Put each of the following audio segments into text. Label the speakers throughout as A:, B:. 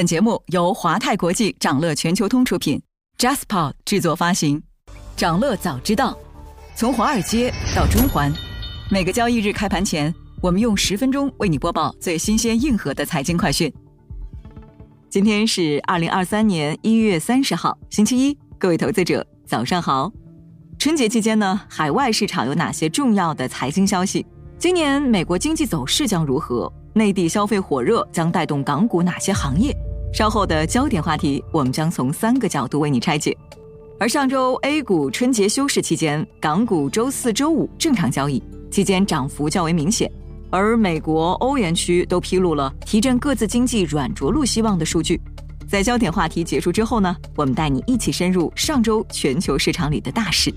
A: 本节目由华泰国际掌乐全球通出品，JasPod 制作发行。掌乐早知道，从华尔街到中环，每个交易日开盘前，我们用十分钟为你播报最新鲜、硬核的财经快讯。今天是二零二三年一月三十号，星期一，各位投资者早上好。春节期间呢，海外市场有哪些重要的财经消息？今年美国经济走势将如何？内地消费火热将带动港股哪些行业？稍后的焦点话题，我们将从三个角度为你拆解。而上周 A 股春节休市期间，港股周四周五正常交易，期间涨幅较为明显。而美国、欧元区都披露了提振各自经济软着陆希望的数据。在焦点话题结束之后呢，我们带你一起深入上周全球市场里的大事。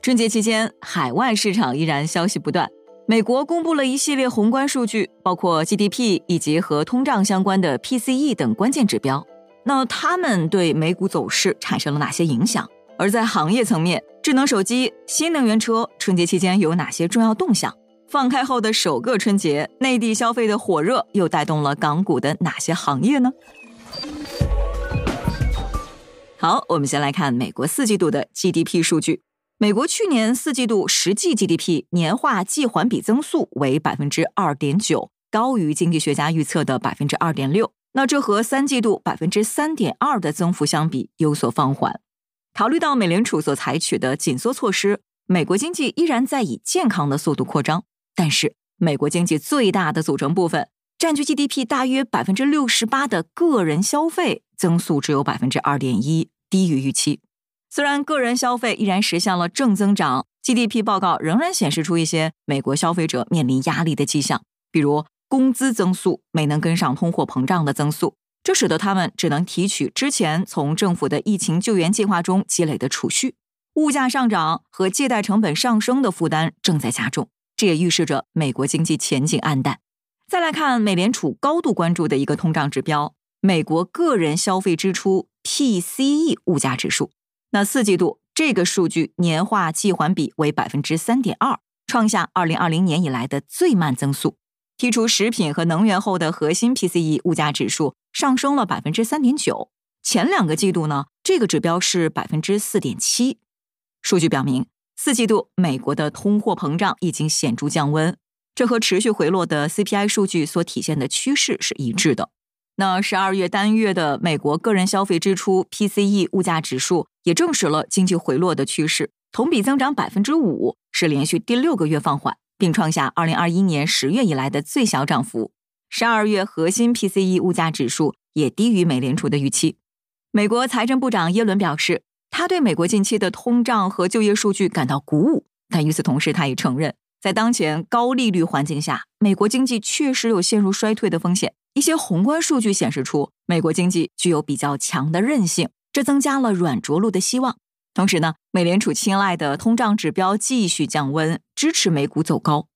A: 春节期间，海外市场依然消息不断。美国公布了一系列宏观数据，包括 GDP 以及和通胀相关的 PCE 等关键指标。那他们对美股走势产生了哪些影响？而在行业层面，智能手机、新能源车春节期间有哪些重要动向？放开后的首个春节，内地消费的火热又带动了港股的哪些行业呢？好，我们先来看美国四季度的 GDP 数据。美国去年四季度实际 GDP 年化季环比增速为百分之二点九，高于经济学家预测的百分之二点六。那这和三季度百分之三点二的增幅相比有所放缓。考虑到美联储所采取的紧缩措施，美国经济依然在以健康的速度扩张。但是，美国经济最大的组成部分，占据 GDP 大约百分之六十八的个人消费增速只有百分之二点一，低于预期。虽然个人消费依然实现了正增长，GDP 报告仍然显示出一些美国消费者面临压力的迹象，比如工资增速没能跟上通货膨胀的增速，这使得他们只能提取之前从政府的疫情救援计划中积累的储蓄。物价上涨和借贷成本上升的负担正在加重，这也预示着美国经济前景暗淡。再来看美联储高度关注的一个通胀指标——美国个人消费支出 PCE 物价指数。那四季度这个数据年化季环比为百分之三点二，创下二零二零年以来的最慢增速。剔除食品和能源后的核心 PCE 物价指数上升了百分之三点九。前两个季度呢，这个指标是百分之四点七。数据表明，四季度美国的通货膨胀已经显著降温，这和持续回落的 CPI 数据所体现的趋势是一致的。那十二月单月的美国个人消费支出 PCE 物价指数也证实了经济回落的趋势，同比增长百分之五，是连续第六个月放缓，并创下二零二一年十月以来的最小涨幅。十二月核心 PCE 物价指数也低于美联储的预期。美国财政部长耶伦表示，他对美国近期的通胀和就业数据感到鼓舞，但与此同时，他也承认，在当前高利率环境下，美国经济确实有陷入衰退的风险。一些宏观数据显示出，美国经济具有比较强的韧性，这增加了软着陆的希望。同时呢，美联储青睐的通胀指标继续降温，支持美股走高。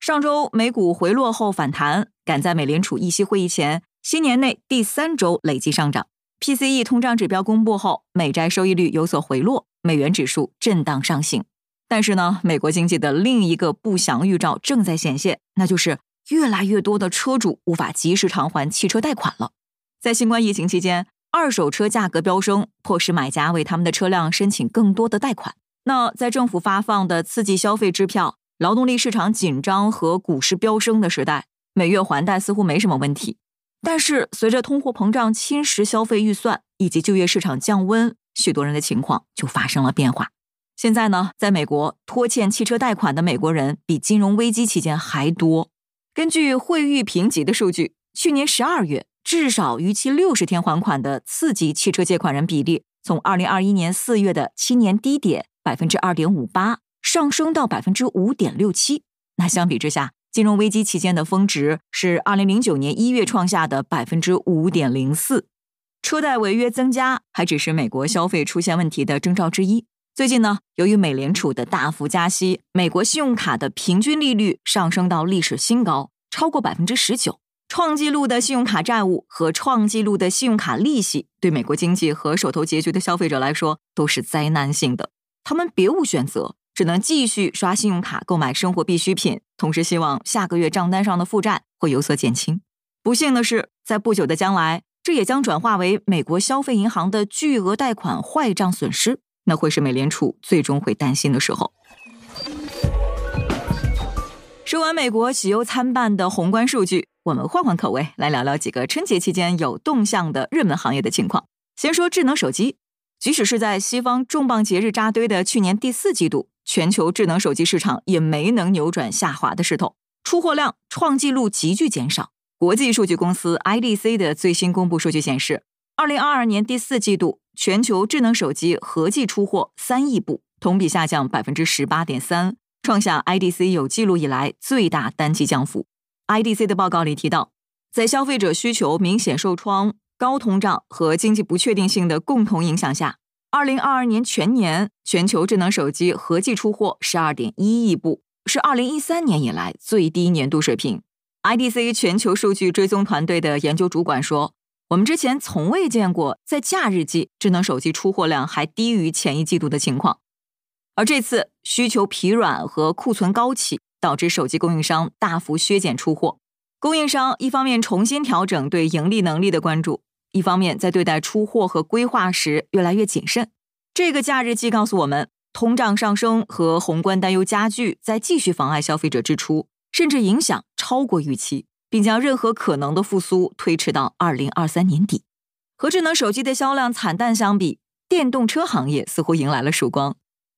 A: 上周美股回落后反弹，赶在美联储议息会议前，新年内第三周累计上涨。PCE 通胀指标公布后，美债收益率有所回落，美元指数震荡上行。但是呢，美国经济的另一个不祥预兆正在显现，那就是。越来越多的车主无法及时偿还汽车贷款了。在新冠疫情期间，二手车价格飙升，迫使买家为他们的车辆申请更多的贷款。那在政府发放的刺激消费支票、劳动力市场紧张和股市飙升的时代，每月还贷似乎没什么问题。但是，随着通货膨胀侵蚀消费预算以及就业市场降温，许多人的情况就发生了变化。现在呢，在美国拖欠汽车贷款的美国人比金融危机期间还多。根据惠誉评级的数据，去年十二月至少逾期六十天还款的次级汽车借款人比例，从二零二一年四月的七年低点百分之二点五八上升到百分之五点六七。那相比之下，金融危机期间的峰值是二零零九年一月创下的百分之五点零四。车贷违约增加还只是美国消费出现问题的征兆之一。最近呢，由于美联储的大幅加息，美国信用卡的平均利率上升到历史新高，超过百分之十九，创纪录的信用卡债务和创纪录的信用卡利息，对美国经济和手头拮据的消费者来说都是灾难性的。他们别无选择，只能继续刷信用卡购买生活必需品，同时希望下个月账单上的负债会有所减轻。不幸的是，在不久的将来，这也将转化为美国消费银行的巨额贷款坏账损失，那会是美联储最终会担心的时候。说完美国喜忧参半的宏观数据，我们换换口味，来聊聊几个春节期间有动向的热门行业的情况。先说智能手机，即使是在西方重磅节日扎堆的去年第四季度，全球智能手机市场也没能扭转下滑的势头，出货量创纪录急剧减少。国际数据公司 IDC 的最新公布数据显示，二零二二年第四季度全球智能手机合计出货三亿部，同比下降百分之十八点三。创下 IDC 有记录以来最大单季降幅。IDC 的报告里提到，在消费者需求明显受创、高通胀和经济不确定性的共同影响下，2022年全年全球智能手机合计出货12.1亿部，是2013年以来最低年度水平。IDC 全球数据追踪团队的研究主管说：“我们之前从未见过在假日季智能手机出货量还低于前一季度的情况。”而这次需求疲软和库存高企，导致手机供应商大幅削减出货。供应商一方面重新调整对盈利能力的关注，一方面在对待出货和规划时越来越谨慎。这个假日季告诉我们，通胀上升和宏观担忧加剧，在继续妨碍消费者支出，甚至影响超过预期，并将任何可能的复苏推迟到二零二三年底。和智能手机的销量惨淡相比，电动车行业似乎迎来了曙光。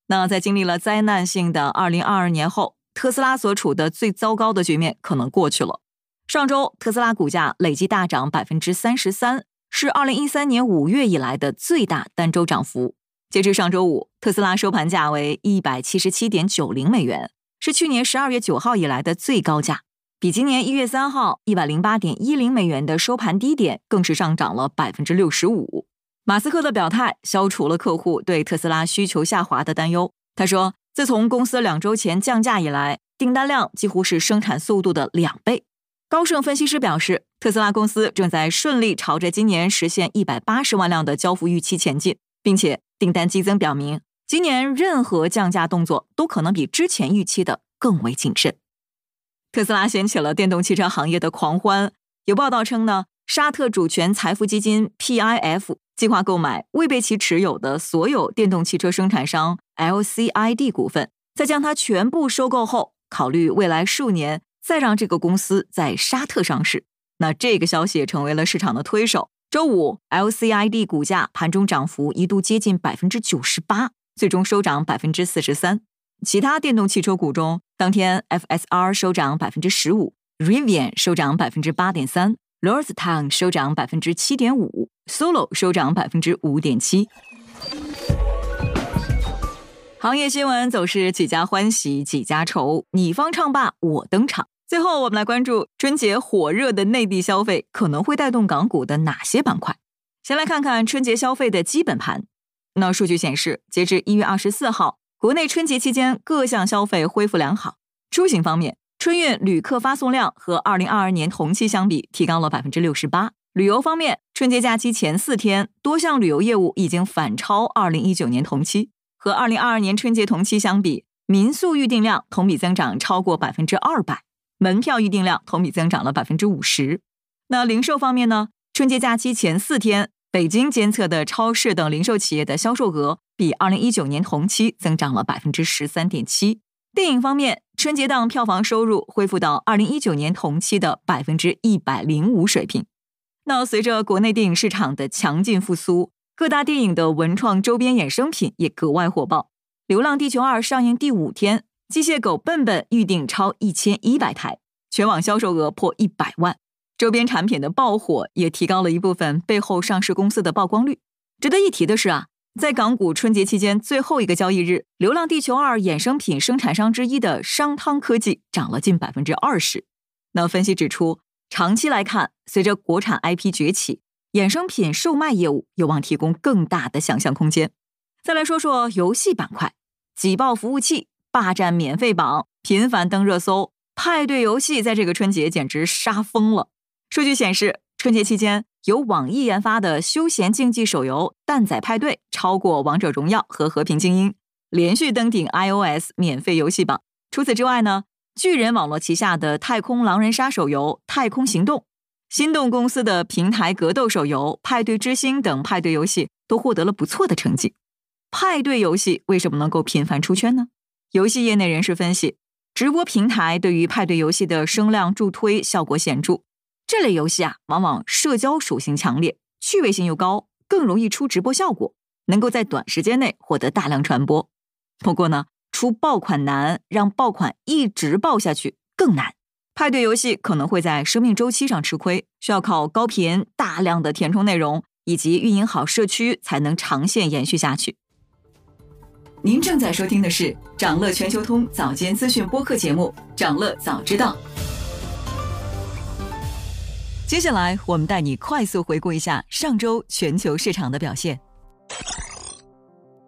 A: 那在经历了灾难性的二零二二年后，特斯拉所处的最糟糕的局面可能过去了。上周，特斯拉股价累计大涨百分之三十三，是二零一三年五月以来的最大单周涨幅。截至上周五，特斯拉收盘价为一百七十七点九零美元，是去年十二月九号以来的最高价，比今年一月三号一百零八点一零美元的收盘低点更是上涨了百分之六十五。马斯克的表态消除了客户对特斯拉需求下滑的担忧。他说，自从公司两周前降价以来，订单量几乎是生产速度的两倍。高盛分析师表示，特斯拉公司正在顺利朝着今年实现一百八十万辆的交付预期前进，并且订单激增表明，今年任何降价动作都可能比之前预期的更为谨慎。特斯拉掀起了电动汽车行业的狂欢。有报道称呢，沙特主权财富基金 PIF。计划购买未被其持有的所有电动汽车生产商 LCID 股份，在将它全部收购后，考虑未来数年再让这个公司在沙特上市。那这个消息也成为了市场的推手。周五，LCID 股价盘中涨幅一度接近百分之九十八，最终收涨百分之四十三。其他电动汽车股中，当天 FSR 收涨百分之十五，Rivian 收涨百分之八点三。l o r d s t o w n 收涨百分之七点五，Solo 收涨百分之五点七。行业新闻总是几家欢喜几家愁，你方唱罢我登场。最后，我们来关注春节火热的内地消费可能会带动港股的哪些板块？先来看看春节消费的基本盘。那数据显示，截至一月二十四号，国内春节期间各项消费恢复良好。出行方面。春运旅客发送量和二零二二年同期相比提高了百分之六十八。旅游方面，春节假期前四天，多项旅游业务已经反超二零一九年同期。和二零二二年春节同期相比，民宿预订量同比增长超过百分之二百，门票预订量同比增长了百分之五十。那零售方面呢？春节假期前四天，北京监测的超市等零售企业的销售额比二零一九年同期增长了百分之十三点七。电影方面，春节档票房收入恢复到二零一九年同期的百分之一百零五水平。那随着国内电影市场的强劲复苏，各大电影的文创周边衍生品也格外火爆。《流浪地球二》上映第五天，机械狗笨笨预订超一千一百台，全网销售额破一百万。周边产品的爆火也提高了一部分背后上市公司的曝光率。值得一提的是啊。在港股春节期间最后一个交易日，《流浪地球二》衍生品生产商之一的商汤科技涨了近百分之二十。那分析指出，长期来看，随着国产 IP 崛起，衍生品售卖业务有望提供更大的想象空间。再来说说游戏板块，挤爆服务器、霸占免费榜、频繁登热搜，派对游戏在这个春节简直杀疯了。数据显示。春节期间，由网易研发的休闲竞技手游《蛋仔派对》超过《王者荣耀》和《和平精英》，连续登顶 iOS 免费游戏榜。除此之外呢，巨人网络旗下的《太空狼人杀》手游《太空行动》，心动公司的平台格斗手游《派对之星》等派对游戏都获得了不错的成绩。派对游戏为什么能够频繁出圈呢？游戏业内人士分析，直播平台对于派对游戏的声量助推效果显著。这类游戏啊，往往社交属性强烈，趣味性又高，更容易出直播效果，能够在短时间内获得大量传播。不过呢，出爆款难，让爆款一直爆下去更难。派对游戏可能会在生命周期上吃亏，需要靠高频、大量的填充内容以及运营好社区，才能长线延续下去。您正在收听的是长乐全球通早间资讯播客节目《长乐早知道》。接下来，我们带你快速回顾一下上周全球市场的表现。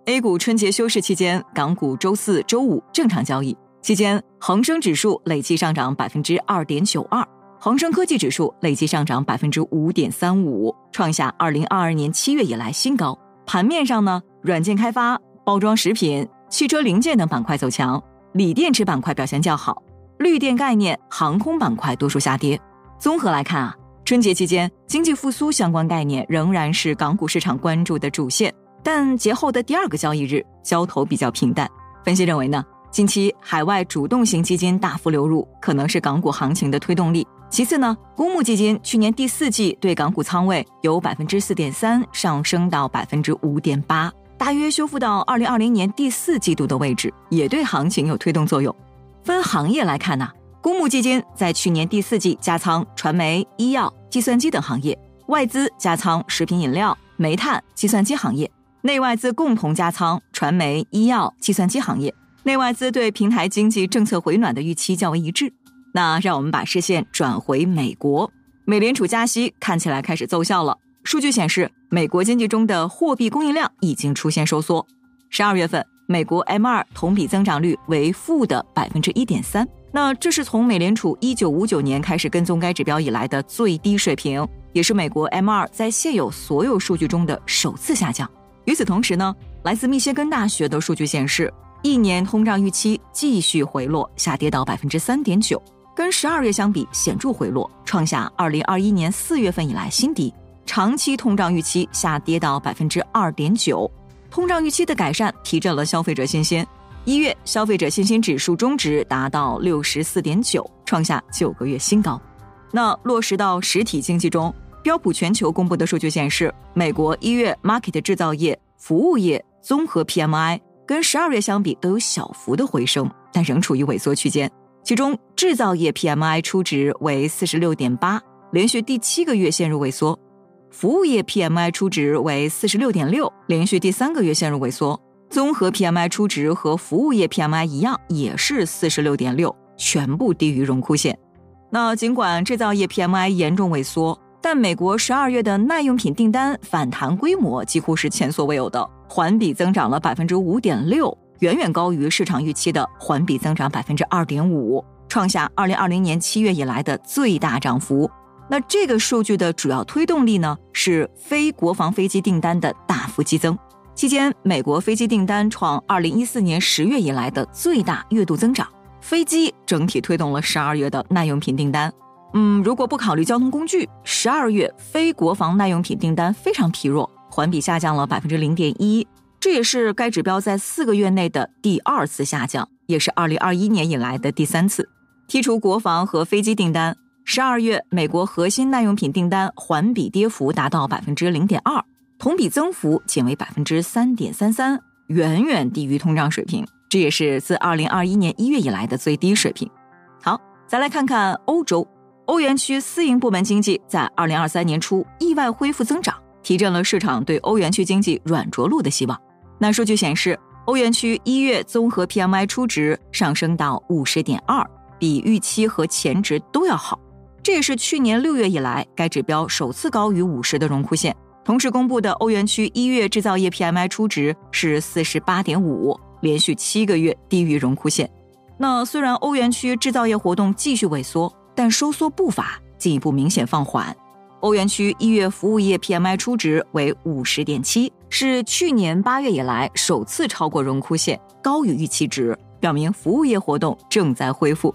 A: A 股春节休市期间，港股周四周五正常交易期间，恒生指数累计上涨百分之二点九二，恒生科技指数累计上涨百分之五点三五，创下二零二二年七月以来新高。盘面上呢，软件开发。包装食品、汽车零件等板块走强，锂电池板块表现较好，绿电概念、航空板块多数下跌。综合来看啊，春节期间经济复苏相关概念仍然是港股市场关注的主线，但节后的第二个交易日交投比较平淡。分析认为呢，近期海外主动型基金大幅流入，可能是港股行情的推动力。其次呢，公募基金去年第四季对港股仓位由百分之四点三上升到百分之五点八。大约修复到二零二零年第四季度的位置，也对行情有推动作用。分行业来看呢，公募基金在去年第四季加仓传媒、医药、计算机等行业，外资加仓食品饮料、煤炭、计算机行业，内外资共同加仓传媒、医药、计算机行业。内外资对平台经济政策回暖的预期较为一致。那让我们把视线转回美国，美联储加息看起来开始奏效了。数据显示，美国经济中的货币供应量已经出现收缩。十二月份，美国 M 二同比增长率为负的百分之一点三，那这是从美联储一九五九年开始跟踪该指标以来的最低水平，也是美国 M 二在现有所有数据中的首次下降。与此同时呢，来自密歇根大学的数据显示，一年通胀预期继续回落，下跌到百分之三点九，跟十二月相比显著回落，创下二零二一年四月份以来新低。长期通胀预期下跌到百分之二点九，通胀预期的改善提振了消费者信心。一月消费者信心指数中值达到六十四点九，创下九个月新高。那落实到实体经济中，标普全球公布的数据显示，美国一月 market 制造业、服务业综合 PMI 跟十二月相比都有小幅的回升，但仍处于萎缩区间。其中制造业 PMI 初值为四十六点八，连续第七个月陷入萎缩。服务业 PMI 初值为四十六点六，连续第三个月陷入萎缩。综合 PMI 初值和服务业 PMI 一样，也是四十六点六，全部低于荣枯线。那尽管制造业 PMI 严重萎缩，但美国十二月的耐用品订单反弹规模几乎是前所未有的，环比增长了百分之五点六，远远高于市场预期的环比增长百分之二点五，创下二零二零年七月以来的最大涨幅。那这个数据的主要推动力呢，是非国防飞机订单的大幅激增。期间，美国飞机订单创二零一四年十月以来的最大月度增长，飞机整体推动了十二月的耐用品订单。嗯，如果不考虑交通工具，十二月非国防耐用品订单非常疲弱，环比下降了百分之零点一，这也是该指标在四个月内的第二次下降，也是二零二一年以来的第三次。剔除国防和飞机订单。十二月，美国核心耐用品订单环比跌幅达到百分之零点二，同比增幅仅为百分之三点三三，远远低于通胀水平，这也是自二零二一年一月以来的最低水平。好，再来看看欧洲，欧元区私营部门经济在二零二三年初意外恢复增长，提振了市场对欧元区经济软着陆的希望。那数据显示，欧元区一月综合 PMI 初值上升到五十点二，比预期和前值都要好。这也是去年六月以来该指标首次高于五十的荣枯线。同时公布的欧元区一月制造业 PMI 初值是四十八点五，连续七个月低于荣枯线。那虽然欧元区制造业活动继续萎缩，但收缩步伐进一步明显放缓。欧元区一月服务业 PMI 初值为五十点七，是去年八月以来首次超过荣枯线，高于预期值，表明服务业活动正在恢复。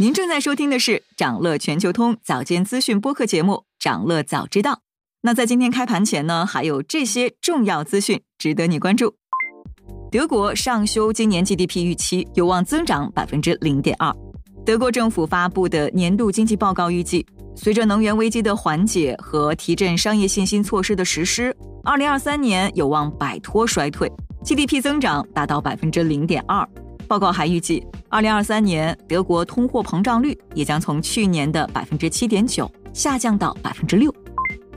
A: 您正在收听的是掌乐全球通早间资讯播客节目《掌乐早知道》。那在今天开盘前呢，还有这些重要资讯值得你关注。德国上修今年 GDP 预期，有望增长百分之零点二。德国政府发布的年度经济报告预计，随着能源危机的缓解和提振商业信心措施的实施，二零二三年有望摆脱衰退，GDP 增长达到百分之零点二。报告还预计，二零二三年德国通货膨胀率也将从去年的百分之七点九下降到百分之六。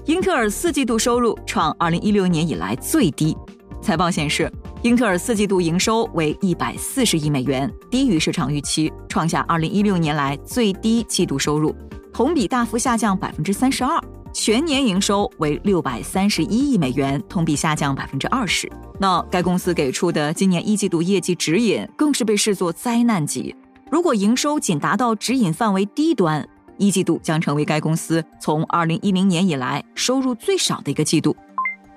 A: 英特尔四季度收入创二零一六年以来最低，财报显示。英特尔四季度营收为一百四十亿美元，低于市场预期，创下二零一六年来最低季度收入，同比大幅下降百分之三十二。全年营收为六百三十一亿美元，同比下降百分之二十。那该公司给出的今年一季度业绩指引更是被视作灾难级。如果营收仅达到指引范围低端，一季度将成为该公司从二零一零年以来收入最少的一个季度。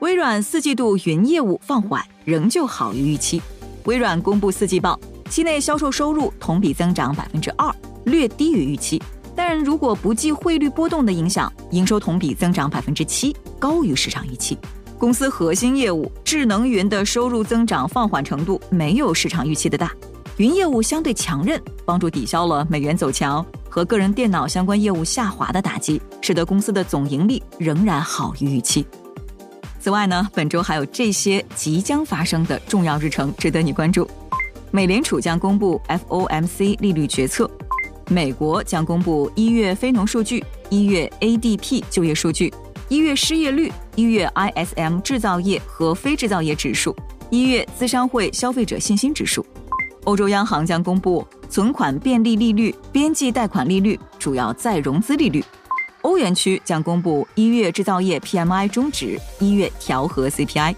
A: 微软四季度云业务放缓，仍旧好于预期。微软公布四季报，期内销售收入同比增长百分之二，略低于预期。但如果不计汇率波动的影响，营收同比增长百分之七，高于市场预期。公司核心业务智能云的收入增长放缓程度没有市场预期的大，云业务相对强韧，帮助抵消了美元走强和个人电脑相关业务下滑的打击，使得公司的总盈利仍然好于预期。此外呢，本周还有这些即将发生的重要日程值得你关注：美联储将公布 FOMC 利率决策；美国将公布一月非农数据、一月 ADP 就业数据、一月失业率、一月 ISM 制造业和非制造业指数、一月资商会消费者信心指数；欧洲央行将公布存款便利利率、边际贷款利率、主要再融资利率。欧元区将公布一月制造业 PMI 终值，一月调和 CPI。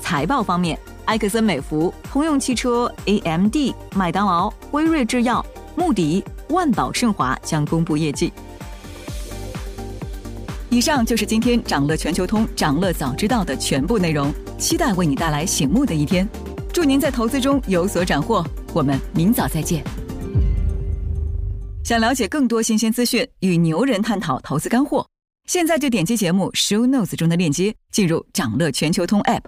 A: 财报方面，埃克森美孚、通用汽车、AMD、麦当劳、辉瑞制药、穆迪、万宝盛华将公布业绩。以上就是今天掌乐全球通、掌乐早知道的全部内容，期待为你带来醒目的一天。祝您在投资中有所斩获，我们明早再见。想了解更多新鲜资讯，与牛人探讨投资干货，现在就点击节目 show notes 中的链接，进入掌乐全球通 app。